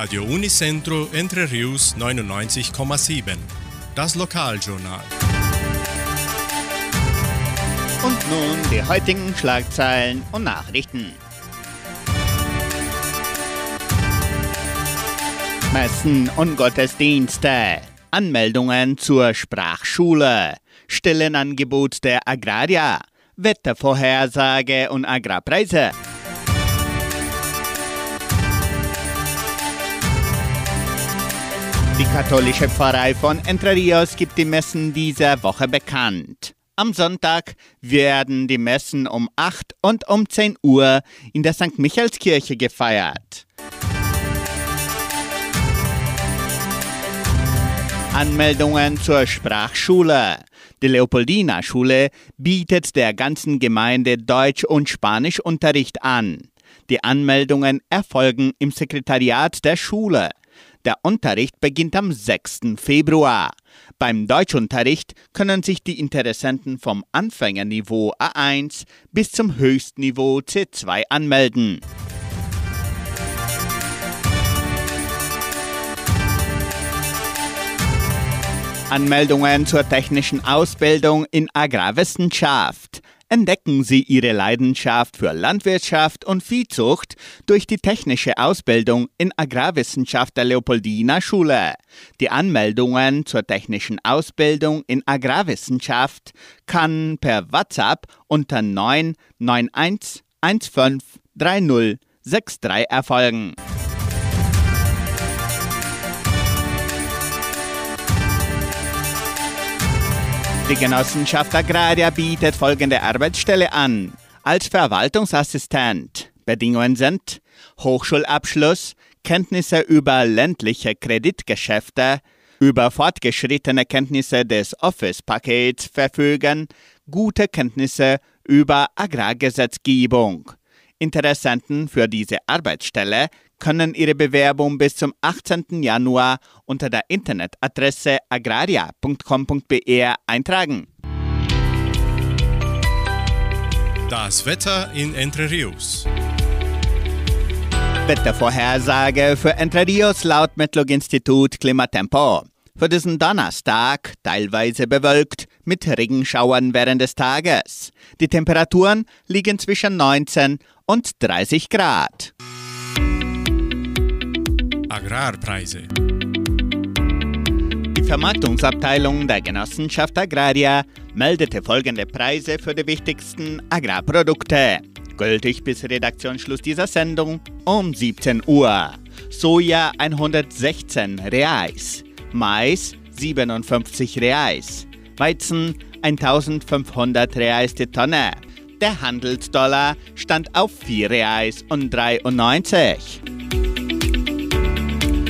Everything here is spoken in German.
Radio Unicentro Entre Rius 99,7. Das Lokaljournal. Und nun die heutigen Schlagzeilen und Nachrichten. Messen und Gottesdienste. Anmeldungen zur Sprachschule. Stellenangebot der Agraria. Wettervorhersage und Agrarpreise. Die katholische Pfarrei von Entre Rios gibt die Messen dieser Woche bekannt. Am Sonntag werden die Messen um 8 und um 10 Uhr in der St. Michaelskirche gefeiert. Anmeldungen zur Sprachschule. Die Leopoldina Schule bietet der ganzen Gemeinde Deutsch- und Spanischunterricht an. Die Anmeldungen erfolgen im Sekretariat der Schule. Der Unterricht beginnt am 6. Februar. Beim Deutschunterricht können sich die Interessenten vom Anfängerniveau A1 bis zum Höchstniveau C2 anmelden. Anmeldungen zur technischen Ausbildung in Agrarwissenschaft. Entdecken Sie Ihre Leidenschaft für Landwirtschaft und Viehzucht durch die technische Ausbildung in Agrarwissenschaft der Leopoldina Schule. Die Anmeldungen zur technischen Ausbildung in Agrarwissenschaft kann per WhatsApp unter 991 15 30 63 erfolgen. Die Genossenschaft Agraria bietet folgende Arbeitsstelle an. Als Verwaltungsassistent. Bedingungen sind Hochschulabschluss, Kenntnisse über ländliche Kreditgeschäfte, über fortgeschrittene Kenntnisse des Office-Pakets verfügen, gute Kenntnisse über Agrargesetzgebung. Interessenten für diese Arbeitsstelle können ihre Bewerbung bis zum 18. Januar unter der Internetadresse agraria.com.br eintragen. Das Wetter in Entre Rios. Wettervorhersage für Entre Rios laut Metlog-Institut Klimatempo. Für diesen Donnerstag teilweise bewölkt mit Regenschauern während des Tages. Die Temperaturen liegen zwischen 19 und 30 Grad. Agrarpreise. Die Vermarktungsabteilung der Genossenschaft Agraria meldete folgende Preise für die wichtigsten Agrarprodukte. Gültig bis Redaktionsschluss dieser Sendung um 17 Uhr. Soja 116 Reais, Mais 57 Reais, Weizen 1500 Reais die Tonne. Der Handelsdollar stand auf 4 Reais und 93.